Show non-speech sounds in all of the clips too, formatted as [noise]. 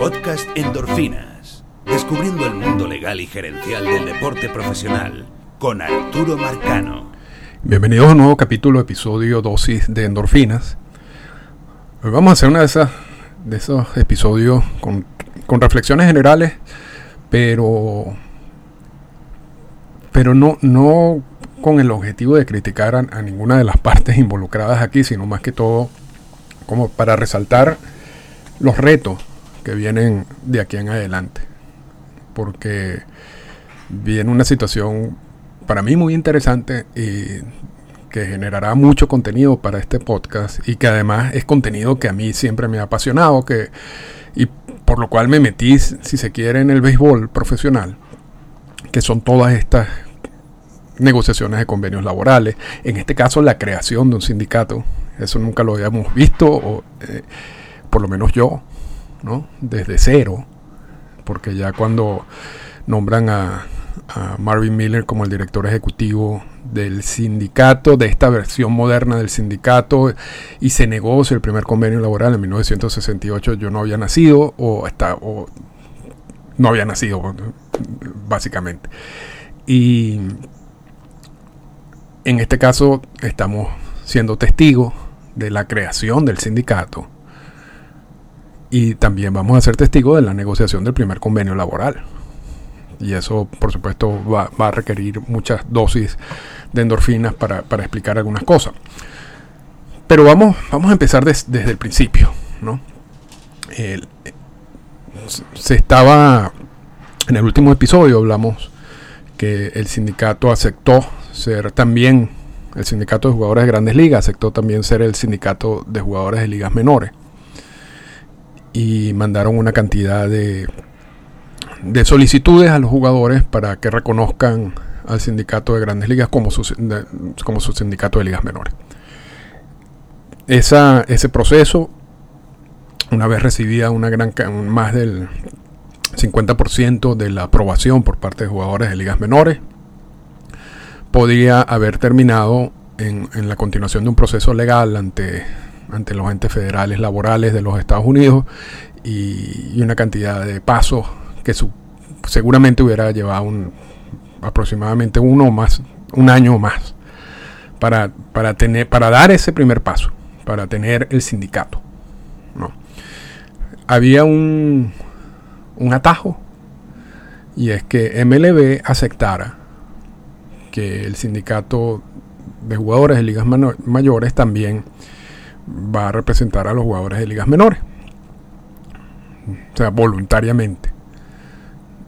Podcast Endorfinas. Descubriendo el mundo legal y gerencial del deporte profesional con Arturo Marcano. Bienvenidos a un nuevo capítulo, episodio dosis de endorfinas. Hoy vamos a hacer una de esas de esos episodios con, reflexiones generales, pero pero no, no con el objetivo de criticar a, a, ninguna de las partes involucradas aquí, sino más que todo como para resaltar los retos que vienen de aquí en adelante. Porque viene una situación para mí muy interesante y que generará mucho contenido para este podcast y que además es contenido que a mí siempre me ha apasionado que, y por lo cual me metí, si se quiere, en el béisbol profesional, que son todas estas negociaciones de convenios laborales, en este caso la creación de un sindicato, eso nunca lo habíamos visto, o, eh, por lo menos yo, ¿no? Desde cero, porque ya cuando nombran a, Marvin Miller como el director ejecutivo del sindicato, de esta versión moderna del sindicato, y se negocia el primer convenio laboral en 1968, yo no había nacido, o, hasta, o no había nacido, básicamente. Y en este caso estamos siendo testigos de la creación del sindicato y también vamos a ser testigos de la negociación del primer convenio laboral. Y eso, por supuesto, va, a requerir muchas dosis de endorfinas para, para, explicar algunas cosas. Pero vamos, vamos a empezar des, desde el principio. ¿no? Se estaba, en el último episodio hablamos que el sindicato aceptó ser también, el sindicato de jugadores de grandes ligas aceptó también ser el sindicato de jugadores de ligas menores y mandaron una cantidad de, de solicitudes a los jugadores para que reconozcan al sindicato de grandes ligas como su, como su sindicato de ligas menores. Esa, ese proceso, una vez recibida una gran más del 50% de la aprobación por parte de jugadores de ligas menores, podría haber terminado en, en la continuación de un proceso legal ante ante los entes federales laborales de los Estados Unidos y, una cantidad de pasos que seguramente hubiera llevado un, aproximadamente uno o más, un año o más para, para, tener, para dar ese primer paso, para tener el sindicato. ¿no? Había un, un atajo y es que MLB aceptara que el sindicato de jugadores de ligas mayores también va a representar a los jugadores de ligas menores. O sea, voluntariamente.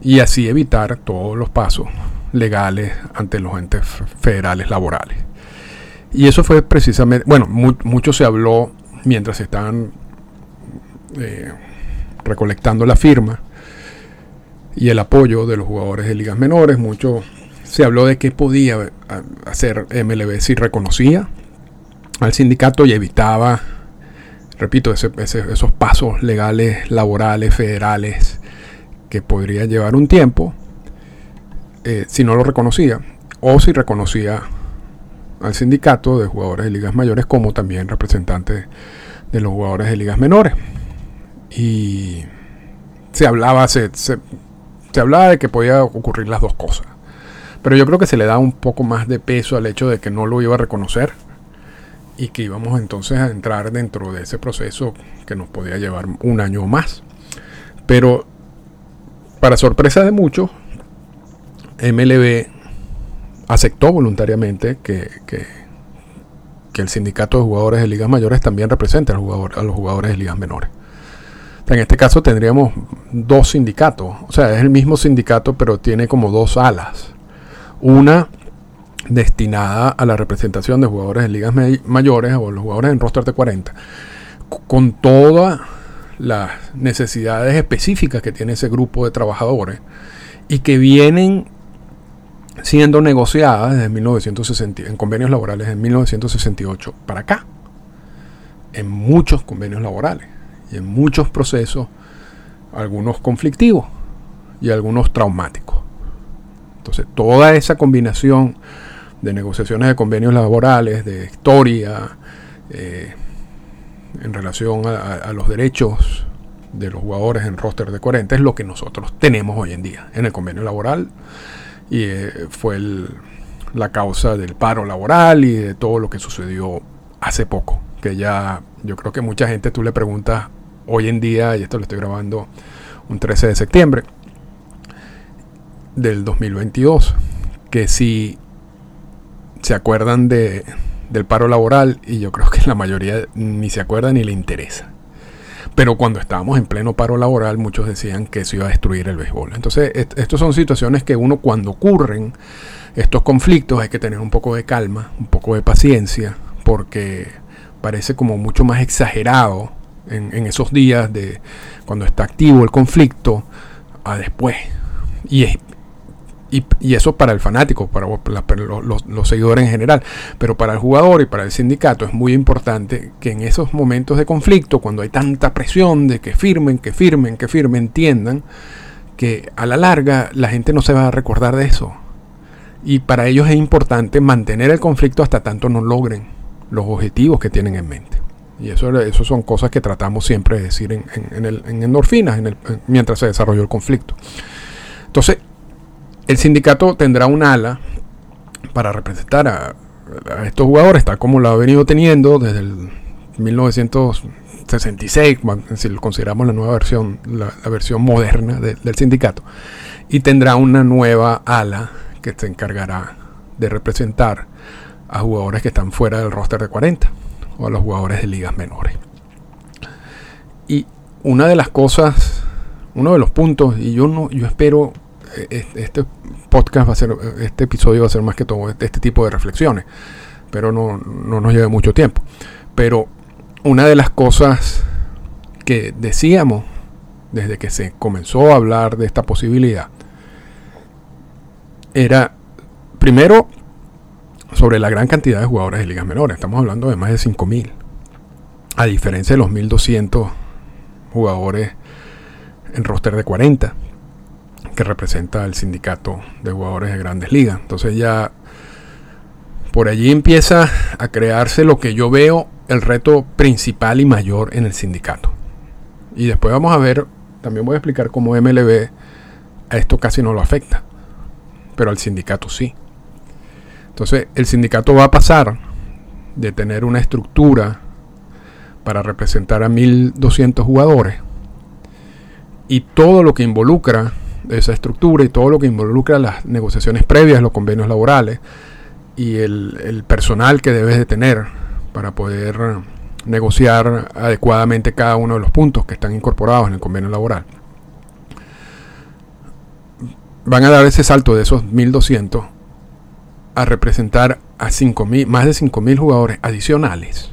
Y así evitar todos los pasos legales ante los entes federales laborales. Y eso fue precisamente, bueno, mu mucho se habló mientras estaban eh, recolectando la firma y el apoyo de los jugadores de ligas menores. Mucho se habló de qué podía hacer MLB si reconocía al sindicato y evitaba, repito, esos pasos legales, laborales, federales, que podría llevar un tiempo, eh, si no lo reconocía, o si reconocía al sindicato de jugadores de ligas mayores como también representantes de los jugadores de ligas menores. Y se hablaba, se, se, se hablaba de que podía ocurrir las dos cosas. Pero yo creo que se le da un poco más de peso al hecho de que no lo iba a reconocer y que íbamos entonces a entrar dentro de ese proceso que nos podía llevar un año o más. Pero para sorpresa de muchos, MLB aceptó voluntariamente que, que, el sindicato de jugadores de ligas mayores también represente a los, a los jugadores de ligas menores. En este caso tendríamos dos sindicatos, o sea, es el mismo sindicato pero tiene como dos alas. Una destinada a la representación de jugadores de ligas mayores o los jugadores en roster de 40, con todas las necesidades específicas que tiene ese grupo de trabajadores y que vienen siendo negociadas desde 1960 en convenios laborales en 1968 para acá, en muchos convenios laborales y en muchos procesos, algunos conflictivos y algunos traumáticos. Entonces, toda esa combinación de negociaciones de convenios laborales, de historia, eh, en relación a, los derechos de los jugadores en roster de 40 es lo que nosotros tenemos hoy en día en el convenio laboral. Y eh, fue la causa del paro laboral y de todo lo que sucedió hace poco, que ya yo creo que mucha gente tú le preguntas hoy en día, y esto lo estoy grabando un 13 de septiembre del 2022, que si se acuerdan de, del paro laboral y yo creo que la mayoría ni se acuerda ni le interesa. Pero cuando estábamos en pleno paro laboral, muchos decían que eso iba a destruir el béisbol. Entonces, estas son situaciones que uno cuando ocurren estos conflictos hay que tener un poco de calma, un poco de paciencia, porque parece como mucho más exagerado en, en esos días de cuando está activo el conflicto a después. Y es, y, eso para el fanático, para, los, seguidores en general, pero para el jugador y para el sindicato es muy importante que en esos momentos de conflicto, cuando hay tanta presión de que firmen, que firmen, que firmen, entiendan que a la larga la gente no se va a recordar de eso. Y para ellos es importante mantener el conflicto hasta tanto no logren los objetivos que tienen en mente. Y eso, son cosas que tratamos siempre de decir en, en, endorfinas en el, mientras se desarrolló el conflicto. Entonces, el sindicato tendrá un ala para representar a, estos jugadores, tal como lo ha venido teniendo desde el 1966, si lo consideramos la nueva versión, la, versión moderna del sindicato, y tendrá una nueva ala que se encargará de representar a jugadores que están fuera del roster de 40 o a los jugadores de ligas menores. Y una de las cosas, uno de los puntos, y yo no, yo espero este podcast va a ser, este episodio va a ser más que todo este, tipo de reflexiones, pero no, no nos lleva mucho tiempo. Pero una de las cosas que decíamos desde que se comenzó a hablar de esta posibilidad era, primero, sobre la gran cantidad de jugadores de ligas menores. Estamos hablando de más de 5.000. A diferencia de los 1.200 jugadores en roster de 40 que representa el sindicato de jugadores de grandes ligas. Entonces ya por allí empieza a crearse lo que yo veo el reto principal y mayor en el sindicato. Y después vamos a ver, también voy a explicar cómo MLB a esto casi no lo afecta, pero al sindicato sí. Entonces el sindicato va a pasar de tener una estructura para representar a 1200 jugadores y todo lo que involucra esa estructura y todo lo que involucra las negociaciones previas, los convenios laborales y el, personal que debes de tener para poder negociar adecuadamente cada uno de los puntos que están incorporados en el convenio laboral. Van a dar ese salto de esos 1200 a representar a 5.000, más de 5.000 jugadores adicionales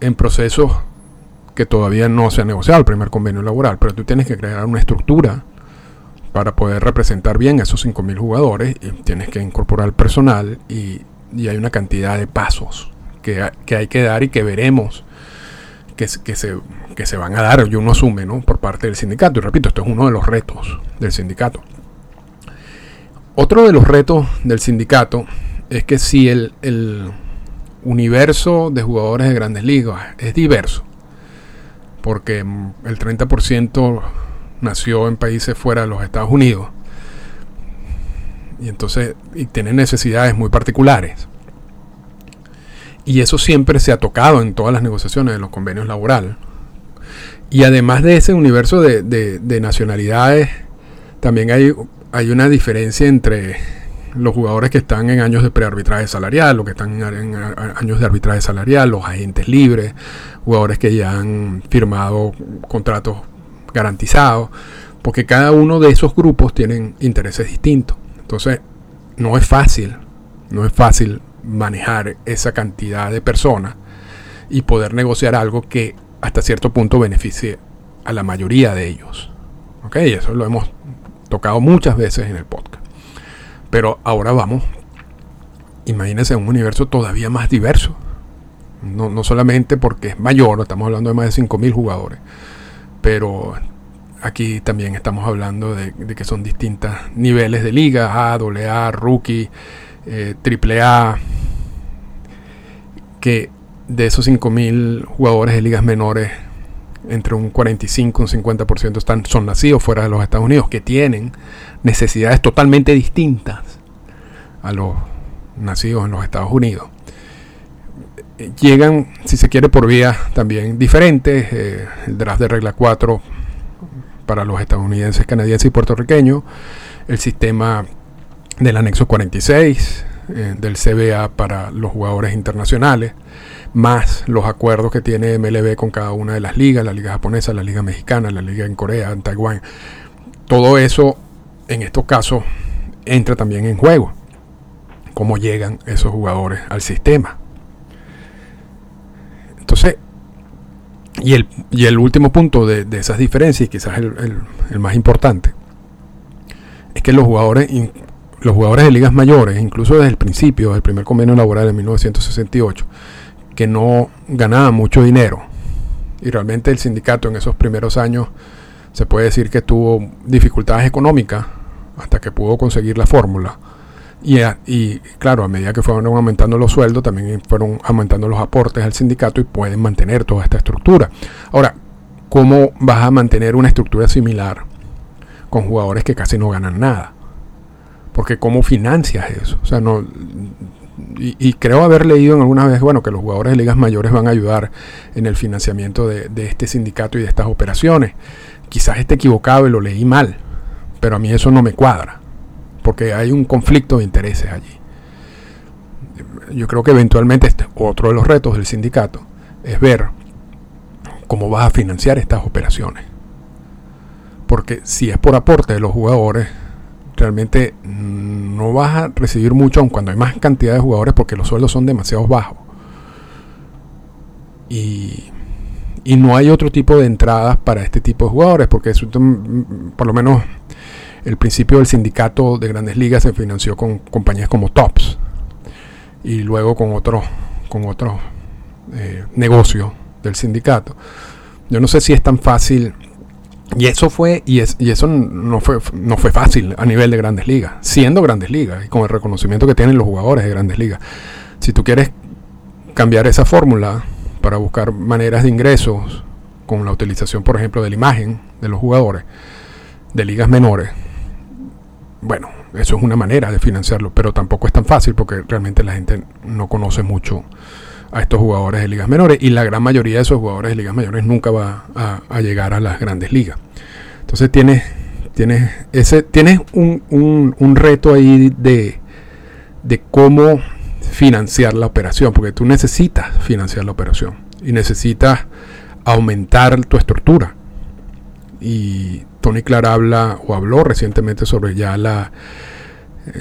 en procesos que todavía no se ha negociado el primer convenio laboral, pero tú tienes que crear una estructura para poder representar bien a esos 5.000 jugadores, y tienes que incorporar personal y, hay una cantidad de pasos que, hay que dar y que veremos que, se, van a dar, y uno asume, ¿no? por parte del sindicato. Y repito, esto es uno de los retos del sindicato. Otro de los retos del sindicato es que si el universo de jugadores de grandes ligas es diverso, porque el 30% nació en países fuera de los Estados Unidos y entonces y tiene necesidades muy particulares. Y eso siempre se ha tocado en todas las negociaciones de los convenios laborales. Y además de ese universo de, de, nacionalidades, también hay, hay una diferencia entre los jugadores que están en años de prearbitraje salarial, los que están en, años de arbitraje salarial, los agentes libres, jugadores que ya han firmado contratos garantizados, porque cada uno de esos grupos tienen intereses distintos. Entonces, no es fácil, no es fácil manejar esa cantidad de personas y poder negociar algo que hasta cierto punto beneficie a la mayoría de ellos. ¿Ok? Eso lo hemos tocado muchas veces en el podcast. Pero ahora vamos, imagínense un universo todavía más diverso. No, no solamente porque es mayor, estamos hablando de más de 5.000 jugadores, pero aquí también estamos hablando de, que son distintos niveles de liga, A, AA, Rookie, eh, AAA, que de esos 5.000 jugadores de ligas menores entre un 45 y un 50% están, son nacidos fuera de los Estados Unidos, que tienen necesidades totalmente distintas a los nacidos en los Estados Unidos. Llegan, si se quiere, por vías también diferentes. Eh, el draft de regla 4 para los estadounidenses, canadienses y puertorriqueños. El sistema del anexo 46 eh, del CBA para los jugadores internacionales más los acuerdos que tiene MLB con cada una de las ligas, la liga japonesa, la liga mexicana, la liga en Corea, en Taiwán. Todo eso, en estos casos, entra también en juego. Cómo llegan esos jugadores al sistema. Entonces, y el, y el último punto de, esas diferencias, y quizás el, el, más importante, es que los jugadores, los jugadores de ligas mayores, incluso desde el principio, del primer convenio laboral de 1968, que no ganaba mucho dinero. Y realmente el sindicato en esos primeros años se puede decir que tuvo dificultades económicas hasta que pudo conseguir la fórmula. Y, y, claro, a medida que fueron aumentando los sueldos, también fueron aumentando los aportes al sindicato y pueden mantener toda esta estructura. Ahora, ¿cómo vas a mantener una estructura similar con jugadores que casi no ganan nada? Porque ¿cómo financias eso? O sea, no, y, creo haber leído en alguna vez, bueno, que los jugadores de ligas mayores van a ayudar en el financiamiento de, este sindicato y de estas operaciones. Quizás esté equivocado y lo leí mal, pero a mí eso no me cuadra, porque hay un conflicto de intereses allí. Yo creo que eventualmente este, otro de los retos del sindicato es ver cómo vas a financiar estas operaciones. Porque si es por aporte de los jugadores, realmente no vas a recibir mucho aun cuando hay más cantidad de jugadores porque los sueldos son demasiado bajos. Y, y no hay otro tipo de entradas para este tipo de jugadores porque por lo menos el principio del sindicato de grandes ligas se financió con compañías como Tops y luego con otros con otros eh, negocios del sindicato. Yo no sé si es tan fácil y eso fue, y, es, y eso no fue, no fue fácil a nivel de grandes ligas, siendo grandes ligas y con el reconocimiento que tienen los jugadores de grandes ligas. Si tú quieres cambiar esa fórmula para buscar maneras de ingresos con la utilización, por ejemplo, de la imagen de los jugadores de ligas menores, bueno, eso es una manera de financiarlo, pero tampoco es tan fácil porque realmente la gente no conoce mucho a estos jugadores de ligas menores y la gran mayoría de esos jugadores de ligas mayores nunca va a, llegar a las grandes ligas. Entonces tienes, tienes, ese, tienes un, un, reto ahí de, de cómo financiar la operación, porque tú necesitas financiar la operación y necesitas aumentar tu estructura. Y Tony Clark habla o habló recientemente sobre ya la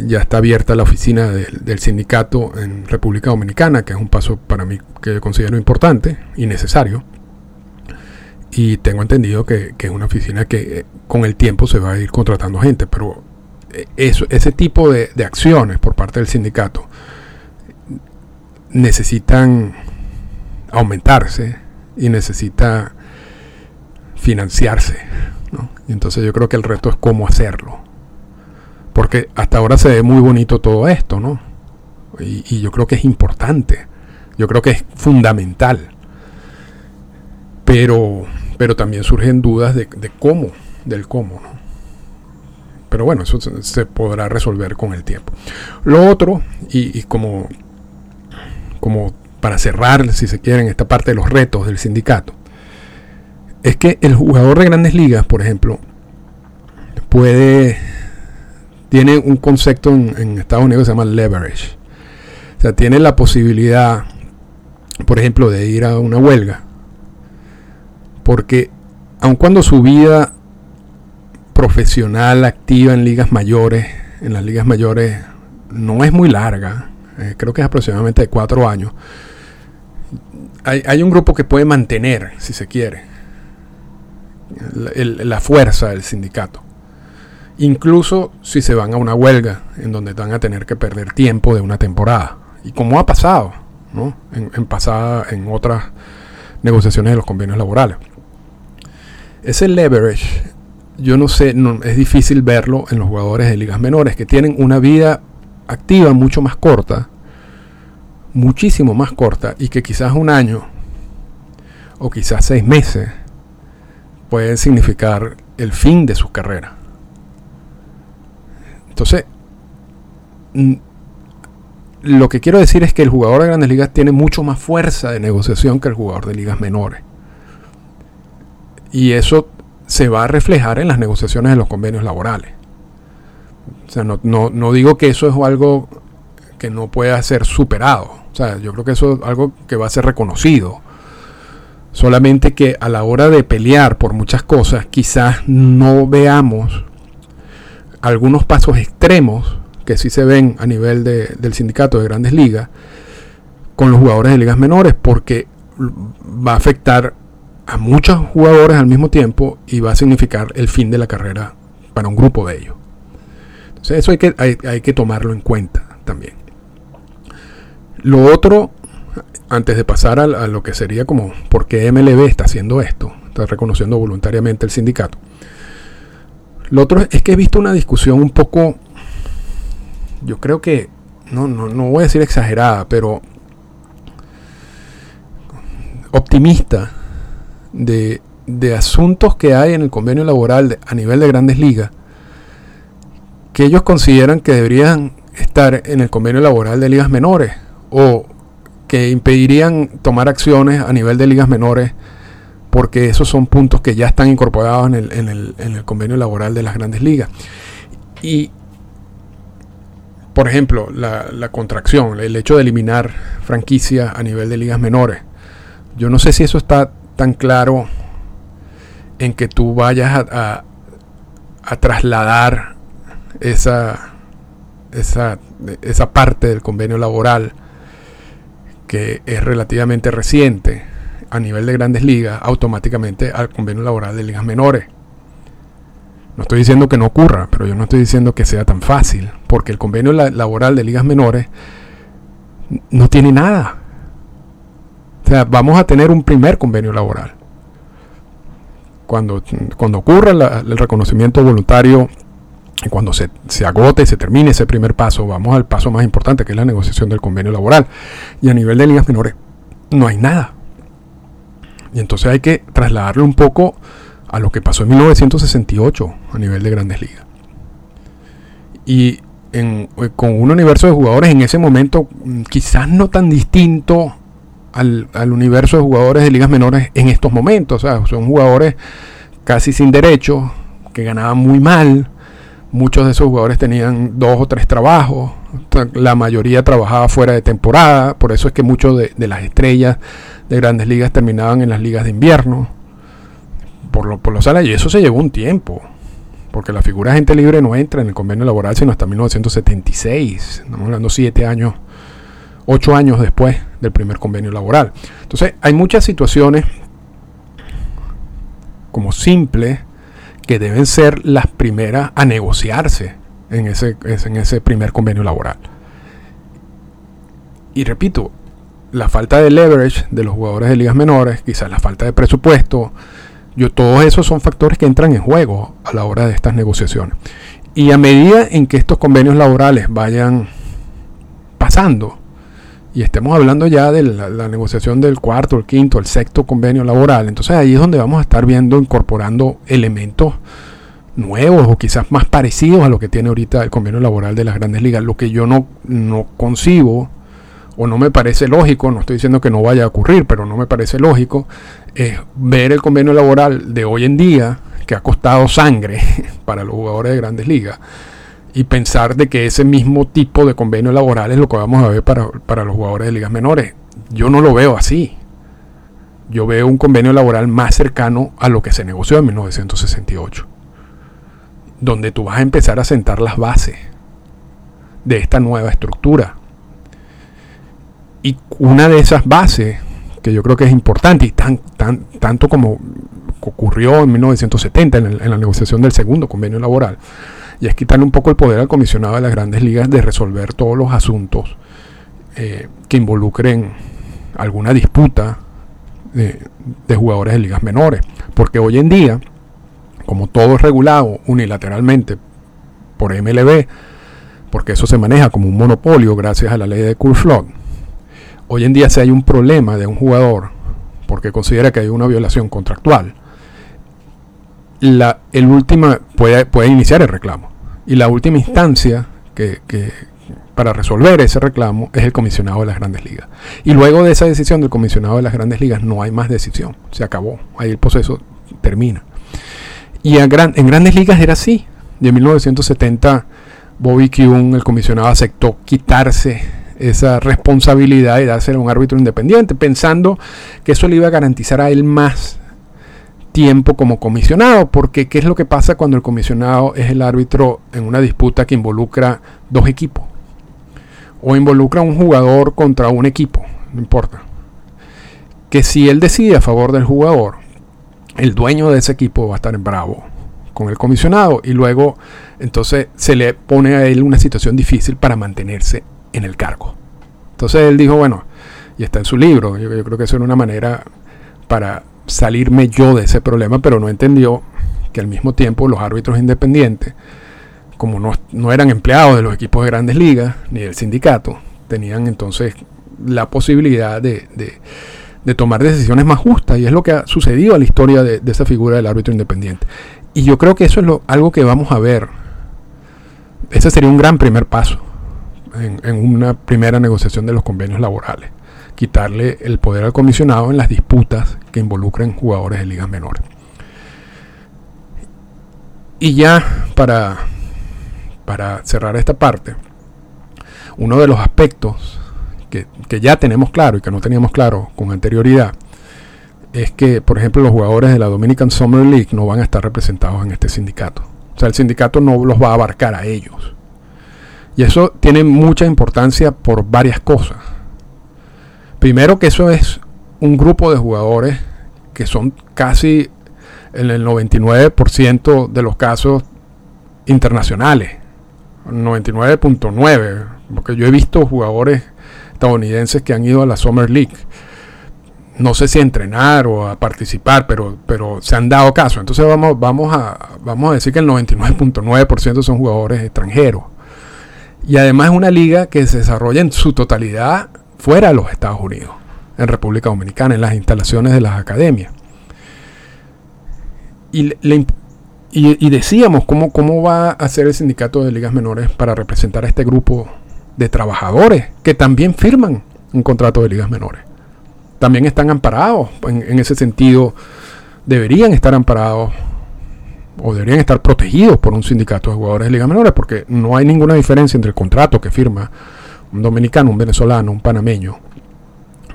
ya está abierta la oficina del sindicato en República Dominicana, que es un paso para mí que considero importante y necesario. Y tengo entendido que, es una oficina que eh, con el tiempo se va a ir contratando gente, pero eh, eso, ese tipo de, acciones por parte del sindicato necesitan aumentarse y necesita financiarse. entonces yo creo que el reto es cómo hacerlo. Porque hasta ahora se ve muy bonito todo esto, ¿no? Y, yo creo que es importante. Yo creo que es fundamental. Pero, pero también surgen dudas de, cómo, del cómo, ¿no? Pero bueno, eso se, podrá resolver con el tiempo. Lo otro, y, como, como para cerrar, si se quieren, esta parte de los retos del sindicato, es que el jugador de grandes ligas, por ejemplo, puede tiene un concepto en, Estados Unidos que se llama leverage. O sea, tiene la posibilidad, por ejemplo, de ir a una huelga. Porque aun cuando su vida profesional activa en ligas mayores, en las ligas mayores, no es muy larga, eh, creo que es aproximadamente de cuatro años, hay, hay, un grupo que puede mantener, si se quiere, la fuerza del sindicato incluso si se van a una huelga en donde van a tener que perder tiempo de una temporada. Y como ha pasado ¿no? en, pasada, en otras negociaciones de los convenios laborales. Ese leverage, yo no sé, es difícil verlo en los jugadores de ligas menores que tienen una vida activa mucho más corta, muchísimo más corta, y que quizás un año o quizás seis meses puede significar el fin de su carrera. Entonces, lo que quiero decir es que el jugador de grandes ligas tiene mucho más fuerza de negociación que el jugador de ligas menores. Y eso se va a reflejar en las negociaciones de los convenios laborales. O sea, no, no digo que eso es algo que no pueda ser superado. O sea, yo creo que eso es algo que va a ser reconocido. Solamente que a la hora de pelear por muchas cosas, quizás no veamos algunos pasos extremos que sí se ven a nivel del sindicato de grandes ligas con los jugadores de ligas menores, porque va a afectar a muchos jugadores al mismo tiempo y va a significar el fin de la carrera para un grupo de ellos. Entonces eso hay que, hay que tomarlo en cuenta también. Lo otro antes de pasar a, lo que sería como por qué MLB está haciendo esto, está reconociendo voluntariamente el sindicato. Lo otro es que he visto una discusión un poco, yo creo que, no, no, no voy a decir exagerada, pero optimista de, de asuntos que hay en el convenio laboral a nivel de grandes ligas, que ellos consideran que deberían estar en el convenio laboral de ligas menores o que impedirían tomar acciones a nivel de ligas menores, porque esos son puntos que ya están incorporados en el, convenio laboral de las grandes ligas. Y, por ejemplo, la, contracción, el hecho de eliminar franquicias a nivel de ligas menores. Yo no sé si eso está tan claro en que tú vayas a, a trasladar esa, esa, esa parte del convenio laboral que es relativamente reciente a nivel de grandes ligas, automáticamente al convenio laboral de ligas menores. No estoy diciendo que no ocurra, pero yo no estoy diciendo que sea tan fácil, porque el convenio laboral de ligas menores no tiene nada. O sea, vamos a tener un primer convenio laboral. Cuando, cuando ocurra el reconocimiento voluntario cuando se, agote y se termine ese primer paso, vamos al paso más importante, que es la negociación del convenio laboral. Y a nivel de ligas menores, no hay nada. Y entonces hay que trasladarlo un poco a lo que pasó en 1968 a nivel de grandes ligas. Y eh, con un universo de jugadores en ese momento mm, quizás no tan distinto al, al, universo de jugadores de ligas menores en estos momentos. O sea, son jugadores casi sin derechos, que ganaban muy mal, Muchos de esos jugadores tenían dos o tres trabajos, la mayoría trabajaba fuera de temporada, por eso es que muchos de, las estrellas de grandes ligas terminaban en las ligas de invierno, por, lo, por los salarios, y eso se llevó un tiempo, porque la figura de gente libre no entra en el convenio laboral sino hasta 1976, estamos hablando siete años, ocho años después del primer convenio laboral. Entonces hay muchas situaciones como simples, que deben ser las primeras a negociarse en ese, en ese primer convenio laboral. Y repito, la falta de leverage de los jugadores de ligas menores, quizás la falta de presupuesto, yo, todos esos son factores que entran en juego a la hora de estas negociaciones. Y a medida en que estos convenios laborales vayan pasando, y estemos hablando ya de la, negociación del cuarto, el quinto, el sexto convenio laboral. Entonces ahí es donde vamos a estar viendo, incorporando elementos nuevos o quizás más parecidos a lo que tiene ahorita el convenio laboral de las grandes ligas. Lo que yo no, no concibo o no me parece lógico, no estoy diciendo que no vaya a ocurrir, pero no me parece lógico, es ver el convenio laboral de hoy en día que ha costado sangre [laughs] para los jugadores de grandes ligas y pensar de que ese mismo tipo de convenio laboral es lo que vamos a ver para, los jugadores de ligas menores. Yo no lo veo así. Yo veo un convenio laboral más cercano a lo que se negoció en 1968, donde tú vas a empezar a sentar las bases de esta nueva estructura. Y una de esas bases, que yo creo que es importante, y tan, tan, tanto como ocurrió en 1970 en la negociación del segundo convenio laboral, y es quitarle un poco el poder al comisionado de las grandes ligas de resolver todos los asuntos eh, que involucren alguna disputa de, jugadores de ligas menores. Porque hoy en día, como todo es regulado unilateralmente por MLB, porque eso se maneja como un monopolio gracias a la ley de Cool Flood, hoy en día si hay un problema de un jugador porque considera que hay una violación contractual, el última puede, puede iniciar el reclamo. Y la última instancia que, para resolver ese reclamo es el comisionado de las grandes ligas. Y luego de esa decisión del comisionado de las grandes ligas no hay más decisión. Se acabó. Ahí el proceso termina. Y en grandes ligas era así. De 1970, Bobby Kuhn, el comisionado, aceptó quitarse esa responsabilidad y dársela a un árbitro independiente, pensando que eso le iba a garantizar a él más tiempo como comisionado, porque ¿qué es lo que pasa cuando el comisionado es el árbitro en una disputa que involucra dos equipos? O involucra un jugador contra un equipo, no importa. Que si él decide a favor del jugador, el dueño de ese equipo va a estar bravo con el comisionado y luego entonces se le pone a él una situación difícil para mantenerse en el cargo. Entonces él dijo, bueno, y está en su libro, yo, creo que eso era una manera para salirme yo de ese problema, pero no entendió que al mismo tiempo los árbitros independientes, como no, eran empleados de los equipos de grandes ligas ni del sindicato, tenían entonces la posibilidad de, tomar decisiones más justas y es lo que ha sucedido a la historia de, esa figura del árbitro independiente. Y yo creo que eso es algo que vamos a ver. Ese sería un gran primer paso en, una primera negociación de los convenios laborales. Quitarle el poder al comisionado en las disputas que involucren jugadores de ligas menores. Y ya para, para cerrar esta parte, uno de los aspectos que, ya tenemos claro y que no teníamos claro con anterioridad es que, por ejemplo, los jugadores de la Dominican Summer League no van a estar representados en este sindicato. O sea, el sindicato no los va a abarcar a ellos. Y eso tiene mucha importancia por varias cosas. Primero que eso es un grupo de jugadores que son casi en el 99% de los casos internacionales. 99.9, porque yo he visto jugadores estadounidenses que han ido a la Summer League. No sé si a entrenar o a participar, pero, pero se han dado caso. Entonces vamos, vamos, a, vamos a decir que el 99.9% son jugadores extranjeros. Y además es una liga que se desarrolla en su totalidad fuera de los Estados Unidos, en República Dominicana, en las instalaciones de las academias. Y, y, decíamos cómo, cómo va a ser el sindicato de ligas menores para representar a este grupo de trabajadores que también firman un contrato de ligas menores. También están amparados, en, ese sentido, deberían estar amparados o deberían estar protegidos por un sindicato de jugadores de liga menores, porque no hay ninguna diferencia entre el contrato que firma un dominicano, un venezolano, un panameño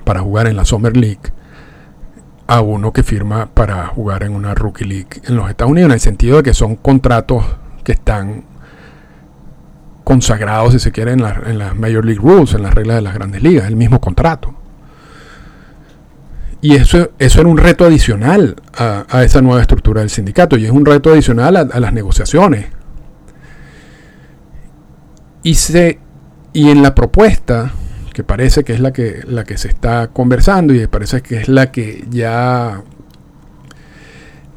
para jugar en la Summer League a uno que firma para jugar en una Rookie League en los Estados Unidos, en el sentido de que son contratos que están consagrados, si se quiere, en, en las Major League Rules, en las reglas de las grandes ligas, el mismo contrato. Y eso, eso era un reto adicional a, esa nueva estructura del sindicato y es un reto adicional a, las negociaciones. Y, se, y en la propuesta, que parece que es la que, la que se está conversando y parece que es la que ya,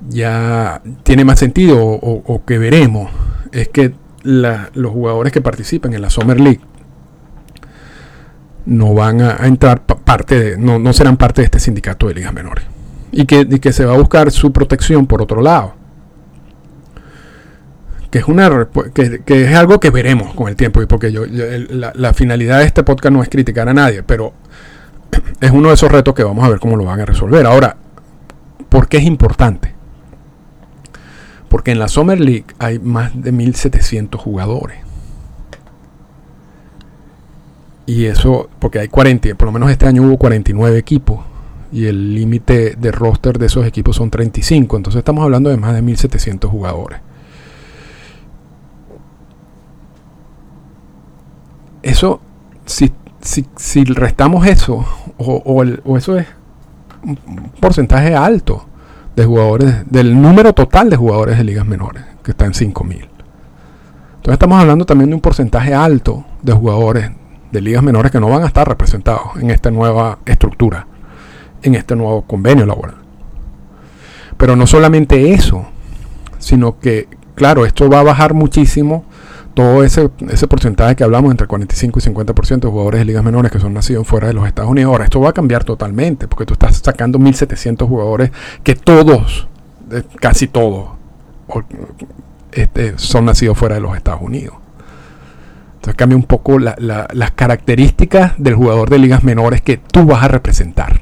ya tiene más sentido o, que veremos, es que los jugadores que participen en la Summer League no van a, entrar parte de, no, no, serán parte de este sindicato de ligas menores. Y que, que se va a buscar su protección por otro lado. Que es, una, que, que es algo que veremos con el tiempo. Y porque yo, la, la, finalidad de este podcast no es criticar a nadie, pero [clears throat] es uno de esos retos que vamos a ver cómo lo van a resolver. Ahora, ¿por qué es importante? Porque en la Summer League hay más de 1.700 jugadores. Y eso, porque hay 40, por lo menos este año hubo 49 equipos. Y el límite de roster de esos equipos son 35. Entonces estamos hablando de más de 1.700 jugadores. Eso, si, si, restamos eso, o, eso es un porcentaje alto de jugadores, del número total de jugadores de ligas menores, que está en 5.000. Entonces estamos hablando también de un porcentaje alto de jugadores de ligas menores que no van a estar representados en esta nueva estructura, en este nuevo convenio laboral. Pero no solamente eso, sino que, claro, esto va a bajar muchísimo todo ese, ese porcentaje que hablamos entre 45 y 50% de jugadores de ligas menores que son nacidos fuera de los Estados Unidos. Ahora, esto va a cambiar totalmente, porque tú estás sacando 1.700 jugadores que todos, casi todos, este, son nacidos fuera de los Estados Unidos. Entonces cambia un poco las características del jugador de ligas menores que tú vas a representar.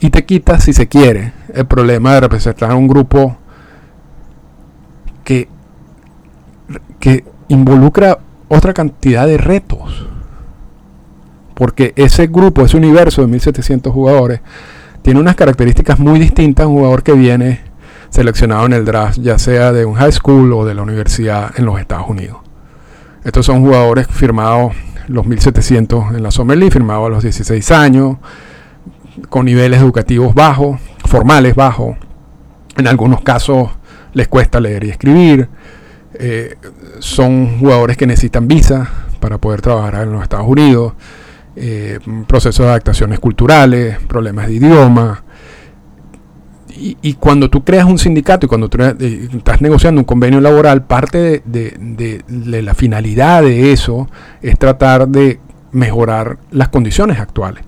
Y te quita, si se quiere, el problema de representar a un grupo que, que involucra otra cantidad de retos. Porque ese grupo, ese universo de 1700 jugadores, tiene unas características muy distintas a un jugador que viene seleccionado en el draft, ya sea de un high school o de la universidad en los Estados Unidos. Estos son jugadores firmados los 1700 en la Summer League, firmados a los 16 años, con niveles educativos bajos, formales bajos. En algunos casos les cuesta leer y escribir. Eh, son jugadores que necesitan visa para poder trabajar en los Estados Unidos. Eh, procesos de adaptaciones culturales, problemas de idioma, y, cuando tú creas un sindicato y cuando tú eh, estás negociando un convenio laboral, parte de, la finalidad de eso es tratar de mejorar las condiciones actuales.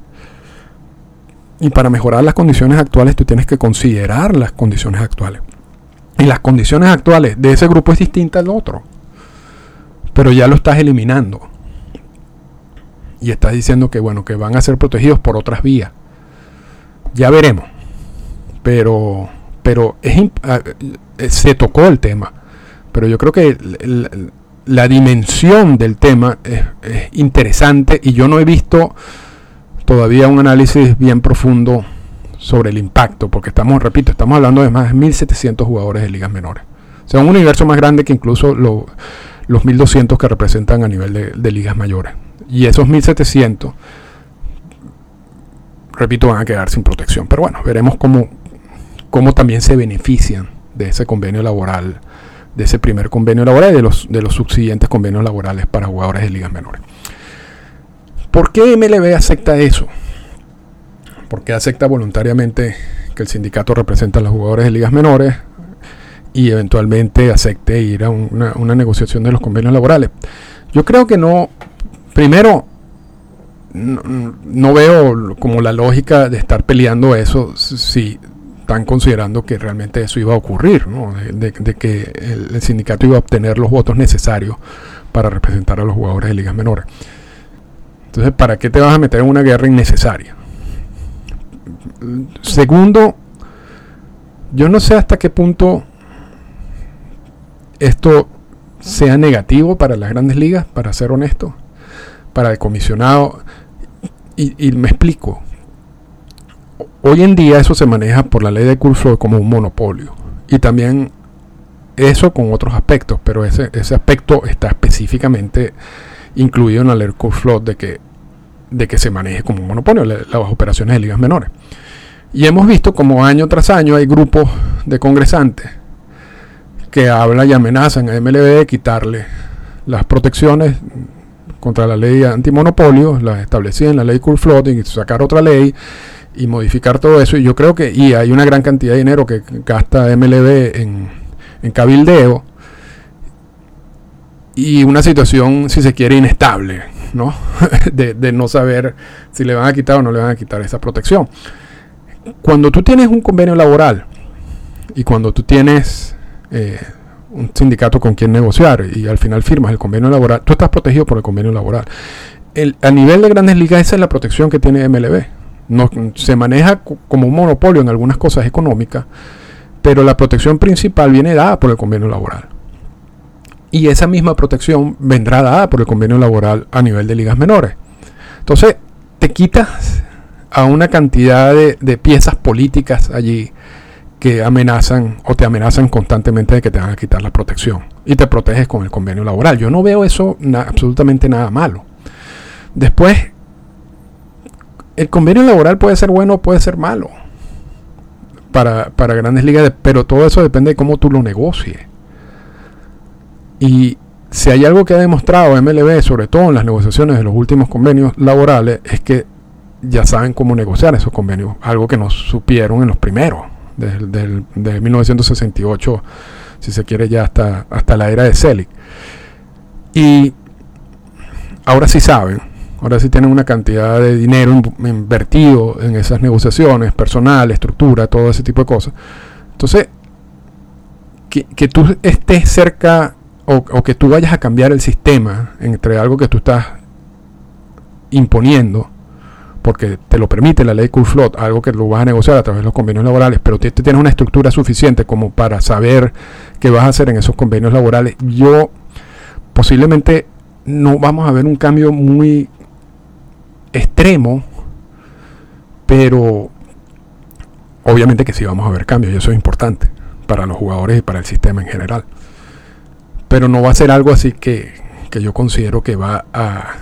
Y para mejorar las condiciones actuales tú tienes que considerar las condiciones actuales. Y las condiciones actuales de ese grupo es distinta al otro. Pero ya lo estás eliminando. Y estás diciendo que bueno, que van a ser protegidos por otras vías. Ya veremos pero, pero es, eh, se tocó el tema. Pero yo creo que la, dimensión del tema es, interesante y yo no he visto todavía un análisis bien profundo sobre el impacto, porque estamos, repito, estamos hablando de más de 1.700 jugadores de ligas menores. O sea, un universo más grande que incluso los 1.200 que representan a nivel de, de ligas mayores. Y esos 1.700, repito, van a quedar sin protección. Pero bueno, veremos cómo, cómo también se benefician de ese convenio laboral, de ese primer convenio laboral y de los, de los subsiguientes convenios laborales para jugadores de ligas menores. ¿Por qué MLB acepta eso? ¿Por qué acepta voluntariamente que el sindicato representa a los jugadores de ligas menores y eventualmente acepte ir a una, negociación de los convenios laborales? Yo creo que no, primero, no, veo como la lógica de estar peleando eso si están considerando que realmente eso iba a ocurrir, de, que el, sindicato iba a obtener los votos necesarios para representar a los jugadores de ligas menores. Entonces, ¿para qué te vas a meter en una guerra innecesaria? Segundo, yo no sé hasta qué punto esto sea negativo para las grandes ligas, para ser honesto, para el comisionado. y me explico. Hoy en día eso se maneja por la ley de curso como un monopolio. Y también eso con otros aspectos, pero ese, ese aspecto está específicamente incluido en la ley de de que, de que se maneje como un monopolio, las operaciones de ligas menores. Y hemos visto como año tras año hay grupos de congresantes que hablan y amenazan a MLB de quitarle las protecciones contra la ley antimonopolio, las establecidas en la ley Cool Flooding y sacar otra ley y modificar todo eso. Y yo creo que y hay una gran cantidad de dinero que gasta MLB en, en cabildeo y una situación, si se quiere, inestable, ¿no? [laughs] de, no saber si le van a quitar o no le van a quitar esa protección. Cuando tú tienes un convenio laboral y cuando tú tienes eh, un sindicato con quien negociar y al final firmas el convenio laboral, tú estás protegido por el convenio laboral. El, a nivel de grandes ligas, esa es la protección que tiene MLB no, se maneja como un monopolio en algunas cosas económicas, pero la protección principal viene dada por el convenio laboral. Y esa misma protección vendrá dada por el convenio laboral a nivel de ligas menores. Entonces, te quitas a una cantidad de, piezas políticas allí que amenazan o te amenazan constantemente de que te van a quitar la protección y te proteges con el convenio laboral. Yo no veo eso absolutamente nada malo. Después, el convenio laboral puede ser bueno o puede ser malo para, grandes ligas, pero todo eso depende de cómo tú lo negocies. Y si hay algo que ha demostrado MLB, sobre todo en las negociaciones de los últimos convenios laborales, es que ya saben cómo negociar esos convenios, algo que no supieron en los primeros, desde, 1968, si se quiere ya hasta, hasta la era de Selig. Y ahora sí saben, Ahora sí tienen una cantidad de dinero invertido en esas negociaciones, personal, estructura, todo ese tipo de cosas. Entonces, que, tú estés cerca o, que tú vayas a cambiar el sistema entre algo que tú estás imponiendo, porque te lo permite la ley Cool Float, algo que lo vas a negociar a través de los convenios laborales, pero tú tienes una estructura suficiente como para saber qué vas a hacer en esos convenios laborales. Yo posiblemente no vamos a ver un cambio muy extremo, pero obviamente que sí vamos a ver cambios y eso es importante para los jugadores y para el sistema en general. Pero no va a ser algo así que, que yo considero que va a,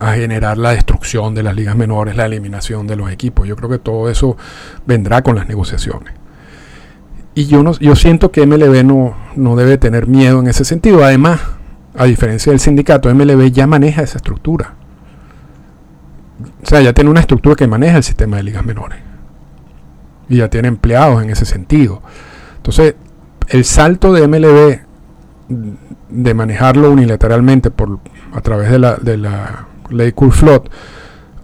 a, generar la destrucción de las ligas menores, la eliminación de los equipos. Yo creo que todo eso vendrá con las negociaciones. Y yo, no, yo siento que MLB no, no debe tener miedo en ese sentido. Además, a diferencia del sindicato, MLB ya maneja esa estructura. O sea, ya tiene una estructura que maneja el sistema de ligas menores. Y ya tiene empleados en ese sentido. Entonces, el salto de MLB de manejarlo unilateralmente por, a través de la, de la ley Cool Float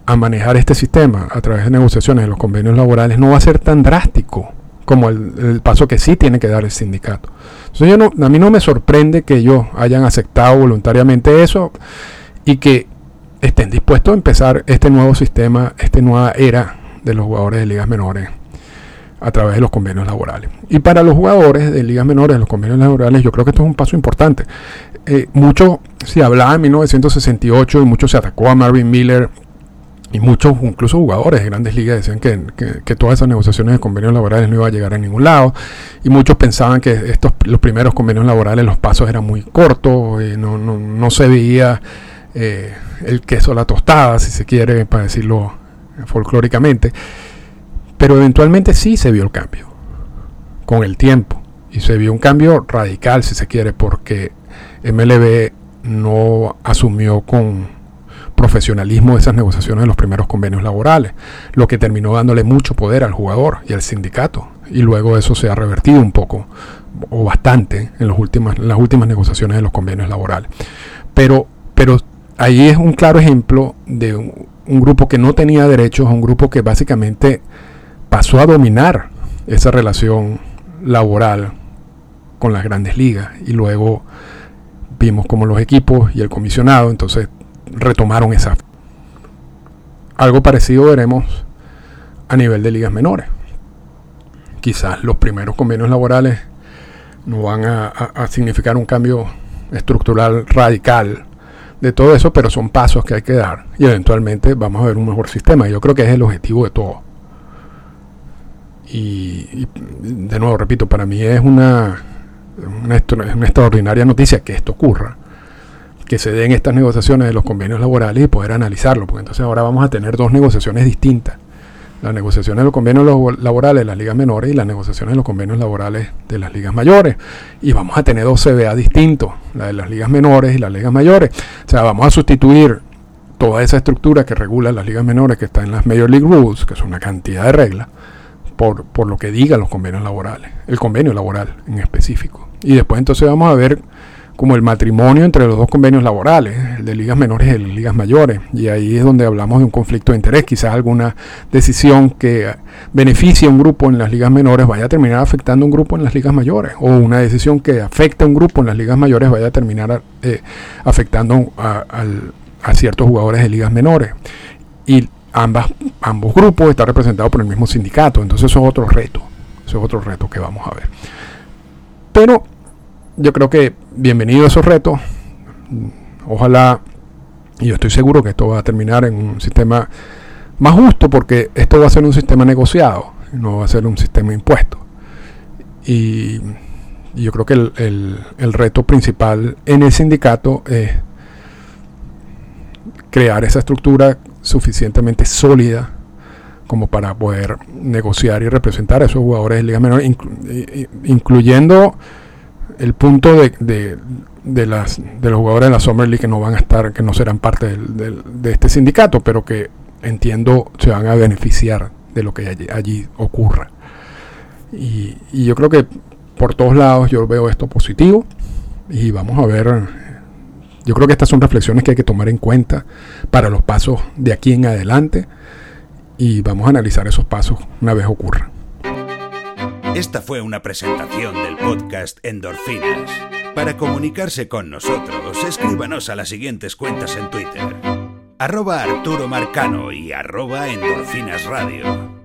a manejar este sistema a través de negociaciones en los convenios laborales no va a ser tan drástico como el, paso que sí tiene que dar el sindicato. Entonces yo no, a mí no me sorprende que ellos hayan aceptado voluntariamente eso y que estén dispuestos a empezar este nuevo sistema, esta nueva era de los jugadores de ligas menores a través de los convenios laborales. Y para los jugadores de ligas menores, los convenios laborales, yo creo que esto es un paso importante. Eh, mucho se hablaba en 1968 y mucho se atacó a Marvin Miller y muchos, incluso jugadores de grandes ligas, decían que, todas esas negociaciones de convenios laborales no iban a llegar a ningún lado. Y muchos pensaban que estos los primeros convenios laborales, los pasos eran muy cortos, y no, no, se veía eh, el queso a la tostada, si se quiere, para decirlo folclóricamente. Pero eventualmente sí se vio el cambio, con el tiempo. Y se vio un cambio radical, si se quiere, porque MLB no asumió con profesionalismo esas negociaciones de los primeros convenios laborales, lo que terminó dándole mucho poder al jugador y al sindicato. Y luego eso se ha revertido un poco o bastante en, los últimas, las últimas negociaciones de los convenios laborales. Pero, pero ahí es un claro ejemplo de un grupo que no tenía derechos, un grupo que básicamente pasó a dominar esa relación laboral con las grandes ligas y luego vimos como los equipos y el comisionado entonces retomaron esa algo parecido veremos a nivel de ligas menores quizás los primeros convenios laborales no van a, significar un cambio estructural radical de todo eso, pero son pasos que hay que dar y eventualmente vamos a ver un mejor sistema. Yo creo que es el objetivo de todo. Y, de nuevo, repito, para mí es una, una, extraordinaria noticia que esto ocurra, que se den estas negociaciones de los convenios laborales y poder analizarlo, porque entonces ahora vamos a tener dos negociaciones distintas. Las negociaciones de los convenios laborales de las ligas menores y las negociaciones de los convenios laborales de las ligas mayores. Y vamos a tener dos CBA distintos, la de las ligas menores y las ligas mayores. O sea, vamos a sustituir toda esa estructura que regula las ligas menores que está en las Major League Rules, que es una cantidad de reglas, por, por lo que digan los convenios laborales, el convenio laboral en específico. Y después entonces vamos a ver como el matrimonio entre los dos convenios laborales, el de ligas menores y el de ligas mayores. Y ahí es donde hablamos de un conflicto de interés. Quizás alguna decisión que beneficie a un grupo en las ligas menores vaya a terminar afectando a un grupo en las ligas mayores. O una decisión que afecte a un grupo en las ligas mayores vaya a terminar eh, afectando a, ciertos jugadores de ligas menores. Y ambas, ambos grupos están representados por el mismo sindicato. Entonces eso es otro reto. Eso es otro reto que vamos a ver. Pero yo creo que bienvenido a esos retos. Ojalá, y yo estoy seguro que esto va a terminar en un sistema más justo porque esto va a ser un sistema negociado, no va a ser un sistema impuesto. Y, yo creo que el, el reto principal en el sindicato es crear esa estructura suficientemente sólida como para poder negociar y representar a esos jugadores de liga menor, incluyendo el punto de, de, las, de los jugadores de la Summer League que no van a estar, que no serán parte de este sindicato, pero que entiendo se van a beneficiar de lo que allí, ocurra. Y, yo creo que por todos lados yo veo esto positivo y vamos a ver yo creo que estas son reflexiones que hay que tomar en cuenta para los pasos de aquí en adelante y vamos a analizar esos pasos una vez ocurra. Esta fue una presentación del podcast Endorfinas. Para comunicarse con nosotros, escríbanos a las siguientes cuentas en Twitter. Arroba Arturo Marcano y arroba Endorfinas Radio.